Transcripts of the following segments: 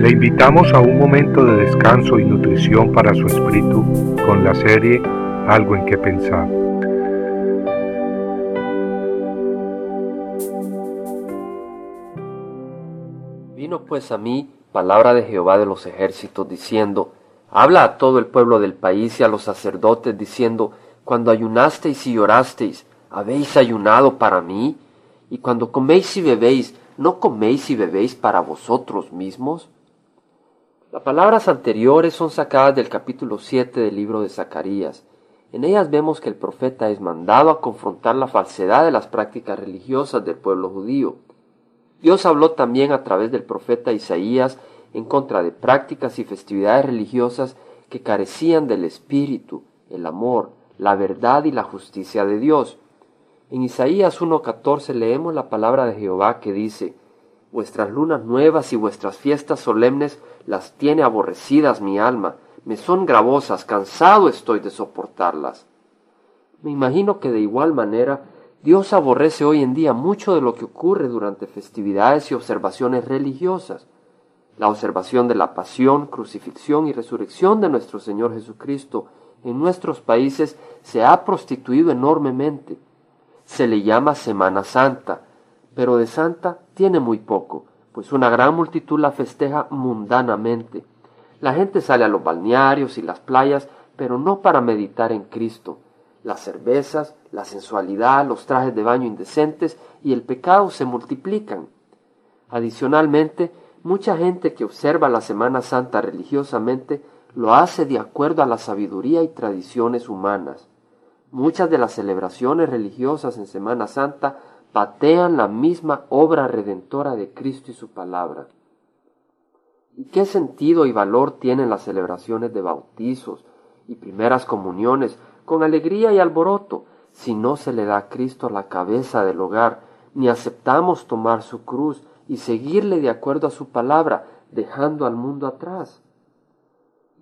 Le invitamos a un momento de descanso y nutrición para su espíritu con la serie Algo en que pensar. Vino pues a mí palabra de Jehová de los ejércitos diciendo, Habla a todo el pueblo del país y a los sacerdotes diciendo, Cuando ayunasteis y llorasteis, ¿habéis ayunado para mí? Y cuando coméis y bebéis, ¿no coméis y bebéis para vosotros mismos? Las palabras anteriores son sacadas del capítulo 7 del libro de Zacarías. En ellas vemos que el profeta es mandado a confrontar la falsedad de las prácticas religiosas del pueblo judío. Dios habló también a través del profeta Isaías en contra de prácticas y festividades religiosas que carecían del espíritu, el amor, la verdad y la justicia de Dios. En Isaías 1.14 leemos la palabra de Jehová que dice, Vuestras lunas nuevas y vuestras fiestas solemnes las tiene aborrecidas mi alma, me son gravosas, cansado estoy de soportarlas. Me imagino que de igual manera Dios aborrece hoy en día mucho de lo que ocurre durante festividades y observaciones religiosas la observación de la pasión, crucifixión y resurrección de nuestro Señor Jesucristo en nuestros países se ha prostituido enormemente. Se le llama Semana Santa, pero de santa tiene muy poco, pues una gran multitud la festeja mundanamente. La gente sale a los balnearios y las playas, pero no para meditar en Cristo. Las cervezas, la sensualidad, los trajes de baño indecentes y el pecado se multiplican. Adicionalmente, Mucha gente que observa la Semana Santa religiosamente lo hace de acuerdo a la sabiduría y tradiciones humanas. Muchas de las celebraciones religiosas en Semana Santa patean la misma obra redentora de Cristo y su palabra. ¿Y qué sentido y valor tienen las celebraciones de bautizos y primeras comuniones con alegría y alboroto si no se le da a Cristo la cabeza del hogar, ni aceptamos tomar su cruz y seguirle de acuerdo a su palabra, dejando al mundo atrás.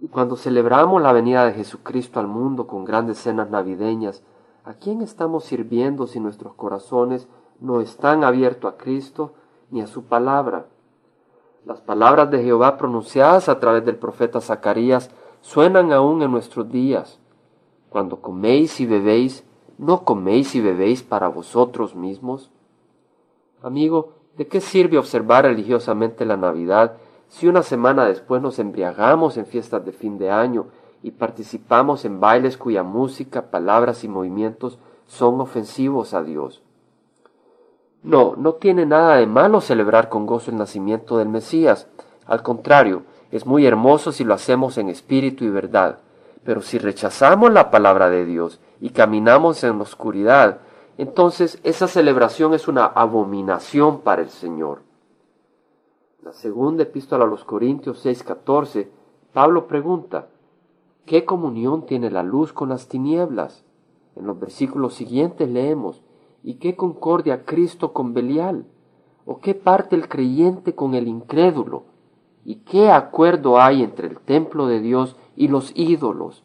Y cuando celebramos la venida de Jesucristo al mundo con grandes cenas navideñas, ¿a quién estamos sirviendo si nuestros corazones no están abiertos a Cristo ni a su palabra? Las palabras de Jehová pronunciadas a través del profeta Zacarías suenan aún en nuestros días. Cuando coméis y bebéis, ¿no coméis y bebéis para vosotros mismos? Amigo, ¿De qué sirve observar religiosamente la Navidad si una semana después nos embriagamos en fiestas de fin de año y participamos en bailes cuya música, palabras y movimientos son ofensivos a Dios? No, no tiene nada de malo celebrar con gozo el nacimiento del Mesías. Al contrario, es muy hermoso si lo hacemos en espíritu y verdad. Pero si rechazamos la palabra de Dios y caminamos en la oscuridad, entonces esa celebración es una abominación para el Señor. La segunda epístola a los Corintios 6:14, Pablo pregunta, ¿qué comunión tiene la luz con las tinieblas? En los versículos siguientes leemos, ¿y qué concordia Cristo con Belial? ¿O qué parte el creyente con el incrédulo? ¿Y qué acuerdo hay entre el templo de Dios y los ídolos?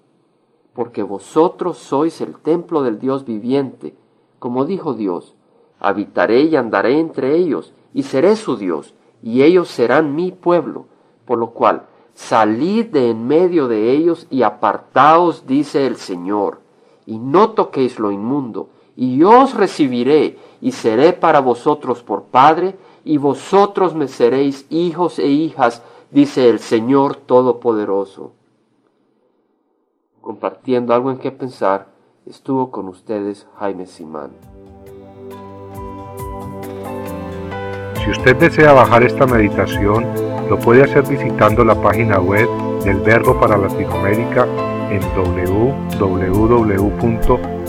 Porque vosotros sois el templo del Dios viviente, como dijo Dios, habitaré y andaré entre ellos, y seré su Dios, y ellos serán mi pueblo, por lo cual salid de en medio de ellos y apartaos, dice el Señor, y no toquéis lo inmundo, y yo os recibiré, y seré para vosotros por Padre, y vosotros me seréis hijos e hijas, dice el Señor Todopoderoso. Compartiendo algo en qué pensar, Estuvo con ustedes Jaime Simán. Si usted desea bajar esta meditación, lo puede hacer visitando la página web del Verbo para Latinoamérica en